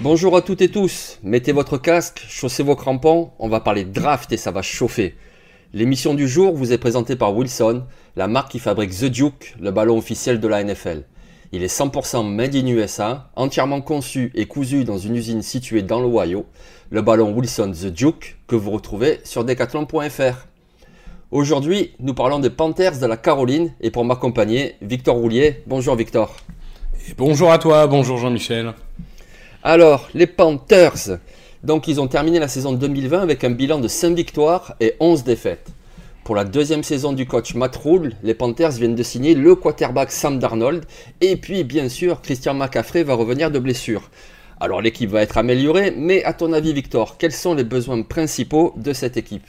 Bonjour à toutes et tous, mettez votre casque, chaussez vos crampons, on va parler draft et ça va chauffer. L'émission du jour vous est présentée par Wilson, la marque qui fabrique The Duke, le ballon officiel de la NFL. Il est 100% made in USA, entièrement conçu et cousu dans une usine située dans l'Ohio, le ballon Wilson The Duke que vous retrouvez sur decathlon.fr. Aujourd'hui, nous parlons des Panthers de la Caroline et pour m'accompagner, Victor Roulier. Bonjour Victor. Et bonjour à toi, bonjour Jean-Michel. Alors, les Panthers. Donc, ils ont terminé la saison 2020 avec un bilan de 5 victoires et 11 défaites. Pour la deuxième saison du coach Matt Rule, les Panthers viennent de signer le quarterback Sam Darnold. Et puis, bien sûr, Christian McCaffrey va revenir de blessure. Alors, l'équipe va être améliorée, mais à ton avis, Victor, quels sont les besoins principaux de cette équipe?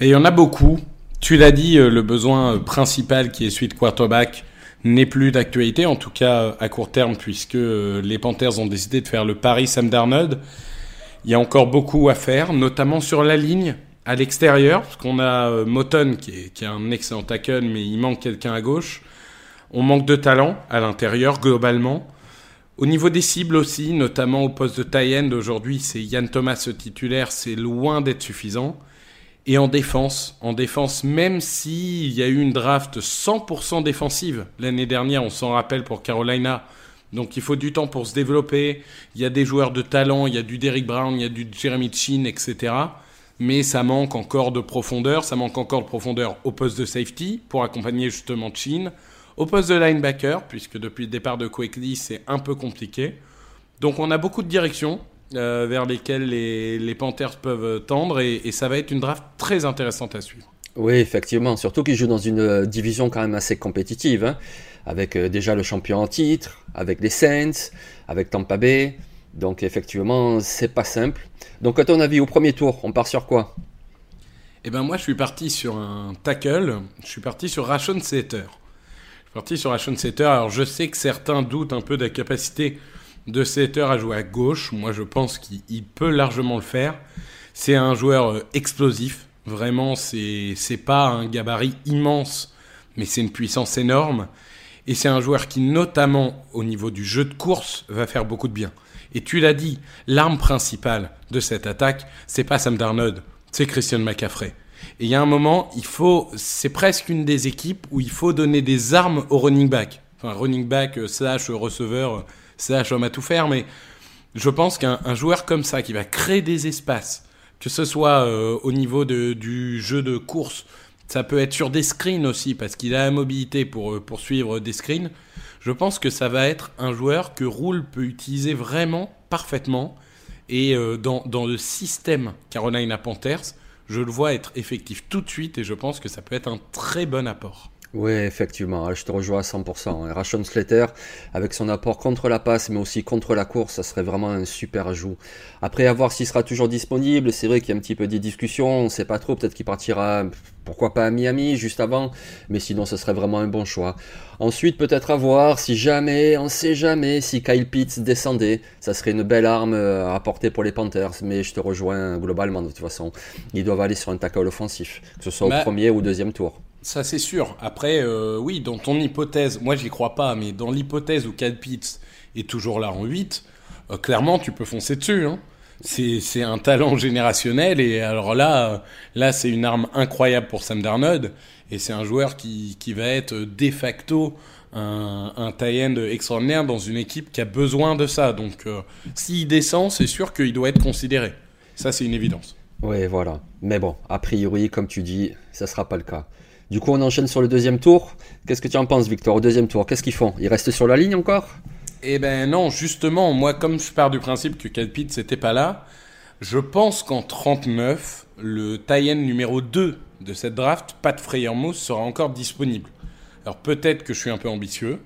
Il y en a beaucoup. Tu l'as dit, euh, le besoin euh, principal qui est celui de quarterback n'est plus d'actualité, en tout cas euh, à court terme, puisque les Panthers ont décidé de faire le pari Sam Darnold. Il y a encore beaucoup à faire, notamment sur la ligne, à l'extérieur, parce qu'on a Moton qui est, qui un excellent tackle, mais il manque quelqu'un à gauche. On manque de talent à l'intérieur, globalement. Au niveau des cibles aussi, notamment au poste de tie end, aujourd'hui c'est Yann Thomas titulaire, c'est loin d'être suffisant. Et en défense, en défense, même s'il y a eu une draft 100% défensive l'année dernière, on s'en rappelle pour Carolina, donc il faut du temps pour se développer. Il y a des joueurs de talent, il y a du Derrick Brown, il y a du Jeremy Chin, etc. Mais ça manque encore de profondeur, ça manque encore de profondeur au poste de safety pour accompagner justement Chin, au poste de linebacker, puisque depuis le départ de Quickly c'est un peu compliqué. Donc on a beaucoup de directions euh, vers lesquelles les, les Panthers peuvent tendre et, et ça va être une draft très intéressante à suivre. Oui, effectivement, surtout qu'ils jouent dans une euh, division quand même assez compétitive, hein, avec euh, déjà le champion en titre, avec les Saints, avec Tampa Bay. Donc effectivement, c'est pas simple. Donc à ton avis, au premier tour, on part sur quoi? Eh ben moi, je suis parti sur un tackle. Je suis parti sur Rashon Setter. Je suis parti sur Rashon Setter. Alors je sais que certains doutent un peu de la capacité de Setter à jouer à gauche. Moi, je pense qu'il il peut largement le faire. C'est un joueur euh, explosif. Vraiment, c'est c'est pas un gabarit immense, mais c'est une puissance énorme. Et c'est un joueur qui, notamment au niveau du jeu de course, va faire beaucoup de bien. Et tu l'as dit, l'arme principale de cette attaque, c'est pas Sam Darnold, c'est Christian McCaffrey. Et il y a un moment, il faut, c'est presque une des équipes où il faut donner des armes au running back. Enfin, running back euh, slash receveur euh, slash homme à tout faire, mais je pense qu'un un joueur comme ça qui va créer des espaces, que ce soit euh, au niveau de, du jeu de course, ça peut être sur des screens aussi parce qu'il a la mobilité pour euh, poursuivre des screens. Je pense que ça va être un joueur que Rule peut utiliser vraiment parfaitement. Et euh, dans, dans le système Carolina Panthers, je le vois être effectif tout de suite et je pense que ça peut être un très bon apport. Oui, effectivement, je te rejoins à 100%. Rashon Slater, avec son apport contre la passe, mais aussi contre la course, ça serait vraiment un super ajout. Après, à voir s'il sera toujours disponible, c'est vrai qu'il y a un petit peu des discussions, on ne sait pas trop, peut-être qu'il partira, pourquoi pas à Miami, juste avant, mais sinon, ce serait vraiment un bon choix. Ensuite, peut-être à voir si jamais, on sait jamais, si Kyle Pitts descendait, ça serait une belle arme euh, à porter pour les Panthers, mais je te rejoins globalement de toute façon. Ils doivent aller sur un tackle offensif, que ce soit au Bah, premier ou deuxième tour. Ça, c'est sûr. Après, euh, oui, dans ton hypothèse, moi, j'y crois pas, mais dans l'hypothèse où Cal Pitts est toujours là en 8, euh, clairement, tu peux foncer dessus. Hein. C'est un talent générationnel, et alors là, là c'est une arme incroyable pour Sam Darnold, et c'est un joueur qui, qui va être de facto un, un tie-end extraordinaire dans une équipe qui a besoin de ça. Donc, euh, s'il descend, c'est sûr qu'il doit être considéré. Ça, c'est une évidence. Oui, voilà. Mais bon, a priori, comme tu dis, ça sera pas le cas. Du coup, on enchaîne sur le deuxième tour. Qu'est-ce que tu en penses, Victor, au deuxième tour? Qu'est-ce qu'ils font? Ils restent sur la ligne encore? Eh ben non, justement, moi, comme je pars du principe que Calpit c'était pas là, je pense qu'en 39, le tie numéro 2 de cette draft, Pat Freyermuth, sera encore disponible. Alors peut-être que je suis un peu ambitieux,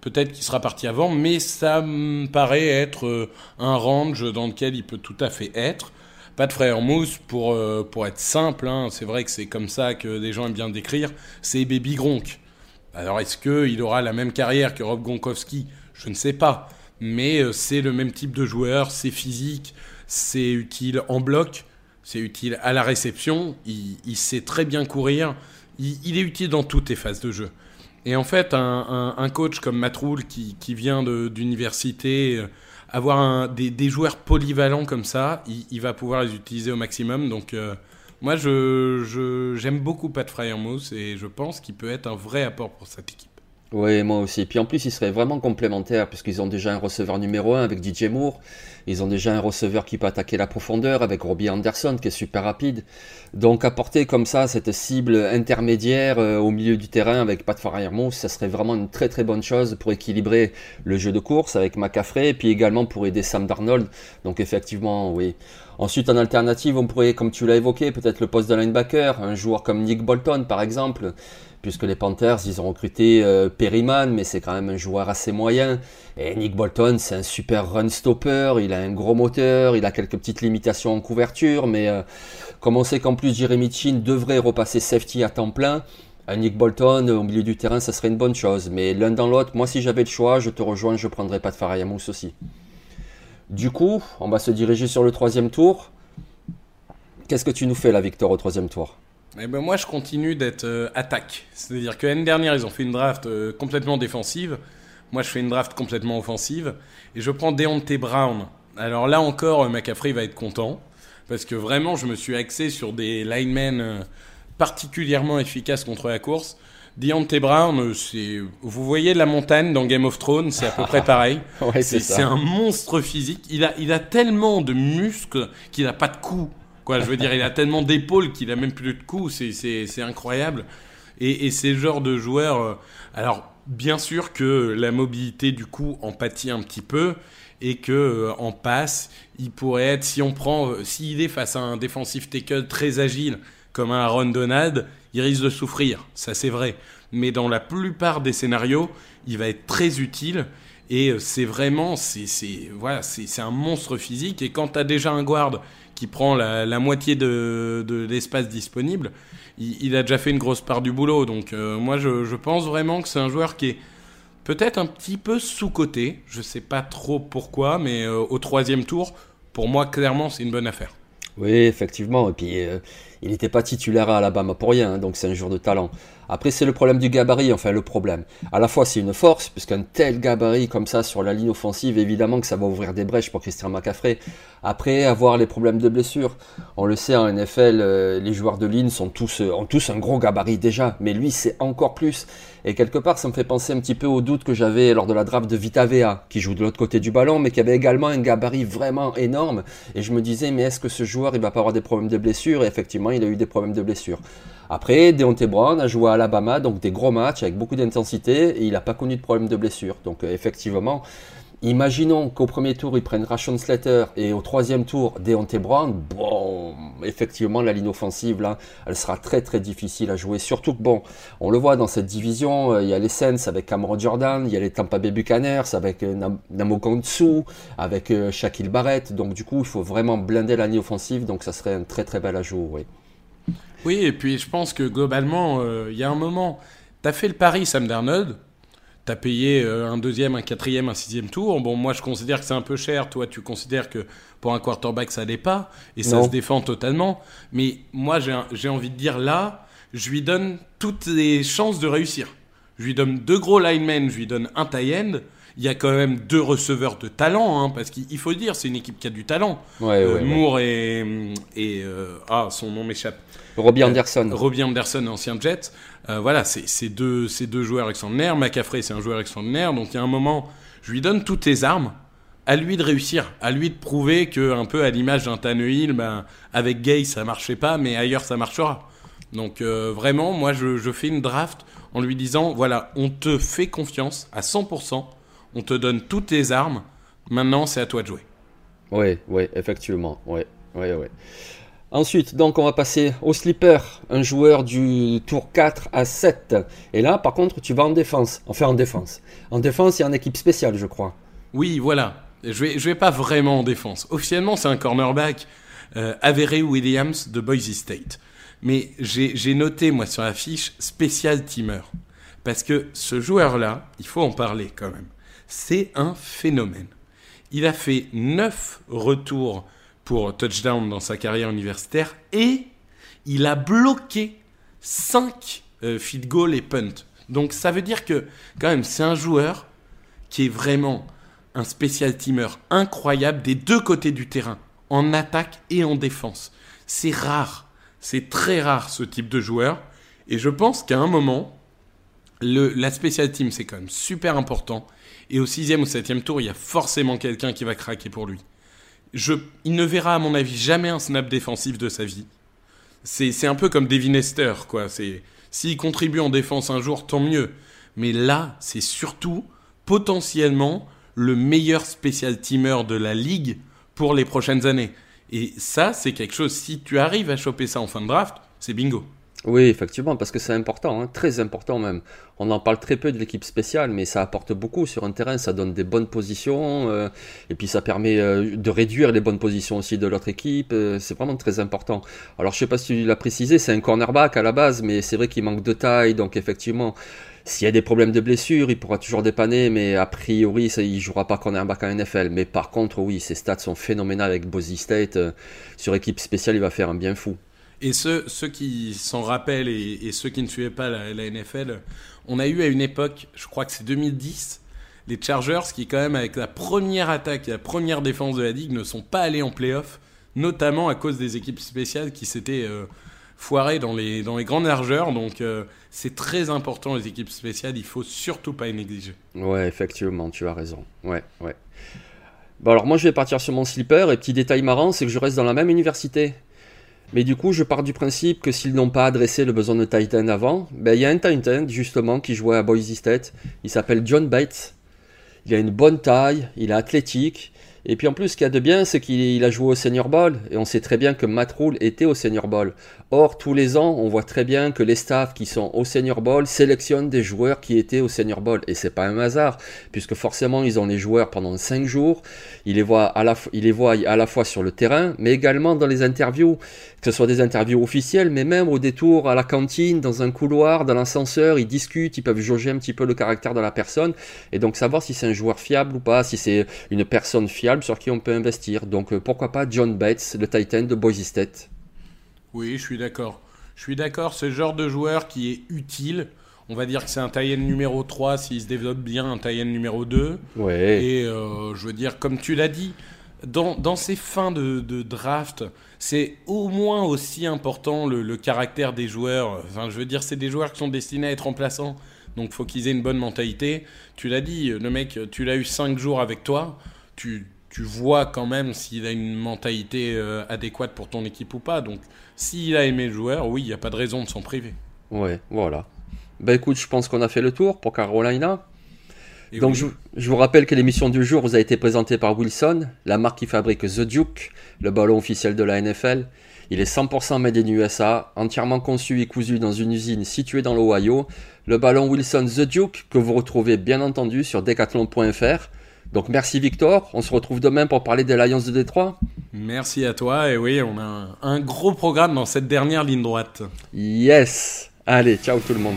peut-être qu'il sera parti avant, mais ça me paraît être euh, un range dans lequel il peut tout à fait être. Pat Freyermuth, pour, euh, pour être simple, hein, c'est vrai que c'est comme ça que des gens aiment bien décrire, c'est Baby Gronk. Alors est-ce qu'il aura la même carrière que Rob Gronkowski? Je ne sais pas. Mais euh, c'est le même type de joueur, c'est physique, c'est utile en bloc, c'est utile à la réception, il, il sait très bien courir, il, il, est utile dans toutes les phases de jeu. Et en fait, un, un, un coach comme Matroul qui, qui vient d'université, euh, avoir un, des, joueurs polyvalents comme ça, il, va pouvoir les utiliser au maximum. Donc euh, moi, je, je, j'aime beaucoup Pat Fryermuth et je pense qu'il peut être un vrai apport pour cette équipe. Oui, moi aussi. Puis en plus, ils seraient vraiment complémentaires, puisqu'ils ont déjà un receveur numéro 1 avec DJ Moore. Ils ont déjà un receveur qui peut attaquer la profondeur avec Robbie Anderson, qui est super rapide. Donc, apporter comme ça cette cible intermédiaire euh, au milieu du terrain avec Pat Fariermouth, ça serait vraiment une très très bonne chose pour équilibrer le jeu de course avec McCaffrey, et puis également pour aider Sam Darnold. Donc, effectivement, oui. Ensuite, en alternative, on pourrait, comme tu l'as évoqué, peut-être le poste de linebacker, un joueur comme Nick Bolton, par exemple puisque les Panthers, ils ont recruté euh, Perryman, mais c'est quand même un joueur assez moyen. Et Nick Bolton, c'est un super run stopper, il a un gros moteur, il a quelques petites limitations en couverture, mais euh, comme on sait qu'en plus Jeremy Chin devrait repasser safety à temps plein, un Nick Bolton au milieu du terrain, ça serait une bonne chose. Mais l'un dans l'autre, moi si j'avais le choix, je te rejoins, je prendrais pas de Farayamous aussi. Du coup, on va se diriger sur le troisième tour. Qu'est-ce que tu nous fais là, Victor, au troisième tour? Eh ben moi, je continue d'être euh, attaque. C'est-à-dire que l'année dernière, ils ont fait une draft euh, complètement défensive. Moi, je fais une draft complètement offensive. Et je prends Deontay Brown. Alors là encore, euh, McCaffrey va être content. Parce que vraiment, je me suis axé sur des linemen euh, particulièrement efficaces contre la course. Deontay Brown, c'est, vous voyez la montagne dans Game of Thrones, c'est à peu près pareil. ouais, c'est un monstre physique. Il a, il a tellement de muscles qu'il n'a pas de cou. Je veux dire, il a tellement d'épaules qu'il a même plus de cou. C'est, incroyable. Et, et c'est de joueur. Euh, alors, bien sûr que la mobilité du cou en pâtit un petit peu et que euh, en passe, il pourrait être, si on prend, euh, s'il est face à un défensif tackle très agile comme un Aaron Donald, il risque de souffrir, ça c'est vrai. Mais dans la plupart des scénarios, il va être très utile et euh, c'est vraiment, c'est, voilà, c'est un monstre physique. Et quand tu as déjà un guard qui prend la, moitié de, l'espace disponible, il, a déjà fait une grosse part du boulot. Donc euh, moi, je, je pense vraiment que c'est un joueur qui est peut-être un petit peu sous-coté. Je sais pas trop pourquoi, mais euh, au troisième tour, pour moi, clairement, c'est une bonne affaire. Oui, effectivement. Et puis, euh, il n'était pas titulaire à Alabama pour rien, hein, donc c'est un joueur de talent. Après, c'est le problème du gabarit, enfin le problème. À la fois, c'est une force, puisqu'un tel gabarit comme ça sur la ligne offensive, évidemment que ça va ouvrir des brèches pour Christian McCaffrey. Après, avoir les problèmes de blessure. On le sait, en NFL, euh, les joueurs de ligne sont tous, euh, ont tous un gros gabarit déjà, mais lui, c'est encore plus. Et quelque part, ça me fait penser un petit peu au doute que j'avais lors de la draft de Vita Vea, qui joue de l'autre côté du ballon, mais qui avait également un gabarit vraiment énorme. Et je me disais, mais est-ce que ce joueur, il va pas avoir des problèmes de blessure? Et effectivement, il a eu des problèmes de blessure. Après, Deontay Brown a joué à Alabama, donc des gros matchs avec beaucoup d'intensité, et il n'a pas connu de problème de blessure. Donc euh, effectivement, imaginons qu'au premier tour, ils prennent Rashon Slater, et au troisième tour, Deontay Brown, bon, effectivement, la ligne offensive, là, elle sera très très difficile à jouer. Surtout que, bon, on le voit dans cette division, euh, il y a les Saints avec Cameron Jordan, il y a les Tampa Bay Buccaneers avec euh, Nam avec Shaquille Barrett, donc du coup, il faut vraiment blinder la ligne offensive, donc ça serait un très très bel ajout, oui. Oui, et puis je pense que globalement, il y a un moment, tu as fait le pari Sam Darnold, tu as payé euh, un deuxième, un quatrième, un sixième tour. Bon, moi je considère que c'est un peu cher, toi tu considères que pour un quarterback ça l'est pas, et ça Non. se défend totalement. Mais moi j'ai envie de dire là, je lui donne toutes les chances de réussir. Je lui donne deux gros linemen, je lui donne un tie end. Il y a quand même deux receveurs de talent, hein, parce qu'il faut dire, c'est une équipe qui a du talent. Ouais, Euh, ouais, ouais. Moore et, et euh, ah son nom m'échappe. Robbie Euh, Anderson. Robbie Anderson, ancien Jet. Euh, voilà, c'est deux, deux joueurs extraordinaires. McCaffrey, c'est un joueur extraordinaire. Donc il y a un moment, je lui donne toutes les armes. À lui de réussir, à lui de prouver que, un peu à l'image d'un Tannehill, ben, avec Gay ça marchait pas, mais ailleurs ça marchera. Donc euh, vraiment, moi je, je fais une draft en lui disant voilà, on te fait confiance à 100%, on te donne toutes les armes, maintenant c'est à toi de jouer. Oui, oui, effectivement. Ouais, ouais, ouais. Ensuite, donc, on va passer au slipper, un joueur du tour 4 à 7. Et là, par contre, tu vas en défense. Enfin, en défense. En défense, il y a une équipe spéciale, je crois. Oui, voilà. Je vais, je vais pas vraiment en défense. Officiellement, c'est un cornerback, euh, Avery Williams de Boise State. Mais j'ai j'ai noté, moi, sur la fiche, spécial teamer. Parce que ce joueur-là, il faut en parler quand même. C'est un phénomène. Il a fait 9 retours pour touchdown dans sa carrière universitaire et il a bloqué 5 field goal et punt. Donc ça veut dire que quand même c'est un joueur qui est vraiment un spécial teamer incroyable des deux côtés du terrain, en attaque et en défense. C'est rare, c'est très rare ce type de joueur. Et je pense qu'à un moment, la spécial team c'est quand même super important. Et au sixième ou septième tour, il y a forcément quelqu'un qui va craquer pour lui. Je, il ne verra à mon avis jamais un snap défensif de sa vie. C'est un peu comme Devin Hester, quoi. S'il contribue en défense un jour, tant mieux. Mais là, c'est surtout potentiellement le meilleur spécial teamer de la ligue pour les prochaines années. Et ça, c'est quelque chose, si tu arrives à choper ça en fin de draft, c'est bingo. Oui, effectivement, parce que c'est important, hein, très important même. On en parle très peu de l'équipe spéciale, mais ça apporte beaucoup sur un terrain, ça donne des bonnes positions, euh, et puis ça permet euh, de réduire les bonnes positions aussi de l'autre équipe, euh, c'est vraiment très important. Alors je sais pas si tu l'as précisé, c'est un cornerback à la base, mais c'est vrai qu'il manque de taille, donc effectivement, s'il y a des problèmes de blessure, il pourra toujours dépanner, mais a priori, ça, il jouera pas cornerback en NFL. Mais par contre, oui, ses stats sont phénoménales avec Boise State, sur équipe spéciale, il va faire un bien fou. Et ceux, qui s'en rappellent et, ceux qui ne suivaient pas la, NFL, on a eu à une époque, je crois que c'est 2010, les Chargers qui quand même avec la première attaque et la première défense de la ligue ne sont pas allés en playoff, notamment à cause des équipes spéciales qui s'étaient euh, foirées dans les, dans les grandes largeurs. Donc euh, c'est très important les équipes spéciales, il faut surtout pas les négliger. Ouais, effectivement, tu as raison. Ouais, ouais. Bon, alors moi, je vais partir sur mon slipper. Et petit détail marrant, c'est que je reste dans la même université. Mais du coup, je pars du principe que s'ils n'ont pas adressé le besoin de Titan avant, ben, il y a un Titan, justement, qui jouait à Boise State. Il s'appelle John Bates. Il a une bonne taille, il est athlétique. Et puis en plus, ce qu'il y a de bien, c'est qu'il il a joué au Senior Bowl. Et on sait très bien que Matt Rule était au Senior Bowl. Or, tous les ans, on voit très bien que les staffs qui sont au Senior Bowl sélectionnent des joueurs qui étaient au Senior Bowl. Et c'est pas un hasard, puisque forcément, ils ont les joueurs pendant 5 jours. Ils les voient à la, ils les voient à la fois sur le terrain, mais également dans les interviews, que ce soit des interviews officielles, mais même au détour à la cantine, dans un couloir, dans l'ascenseur, ils discutent, ils peuvent jauger un petit peu le caractère de la personne, et donc savoir si c'est un joueur fiable ou pas, si c'est une personne fiable sur qui on peut investir. Donc euh, pourquoi pas John Bates, le Titan de Boise State. Oui, je suis d'accord. Je suis d'accord, c'est le genre de joueur qui est utile. On va dire que c'est un Tayen numéro 3 s'il se développe bien, un Tayen numéro 2. Ouais. Et euh, je veux dire, comme tu l'as dit, dans, dans ces fins de, de draft, c'est au moins aussi important le, le caractère des joueurs. Enfin, je veux dire, c'est des joueurs qui sont destinés à être remplaçants. Donc, faut qu'ils aient une bonne mentalité. Tu l'as dit, le mec, tu l'as eu 5 jours avec toi. Tu, tu vois quand même s'il a une mentalité euh, adéquate pour ton équipe ou pas. Donc, s'il a aimé le joueur, oui, il n'y a pas de raison de s'en priver. Ouais, voilà. Ben écoute, je pense qu'on a fait le tour pour Carolina. Et Donc oui. je, je vous rappelle que l'émission du jour vous a été présentée par Wilson, la marque qui fabrique The Duke, le ballon officiel de la NFL. Il est 100% made in USA, entièrement conçu et cousu dans une usine située dans l'Ohio. Le ballon Wilson The Duke que vous retrouvez bien entendu sur decathlon.fr. Donc merci Victor, on se retrouve demain pour parler des Lions de Détroit. Merci à toi. Et oui, on a un, un gros programme dans cette dernière ligne droite. Yes Allez, ciao tout le monde.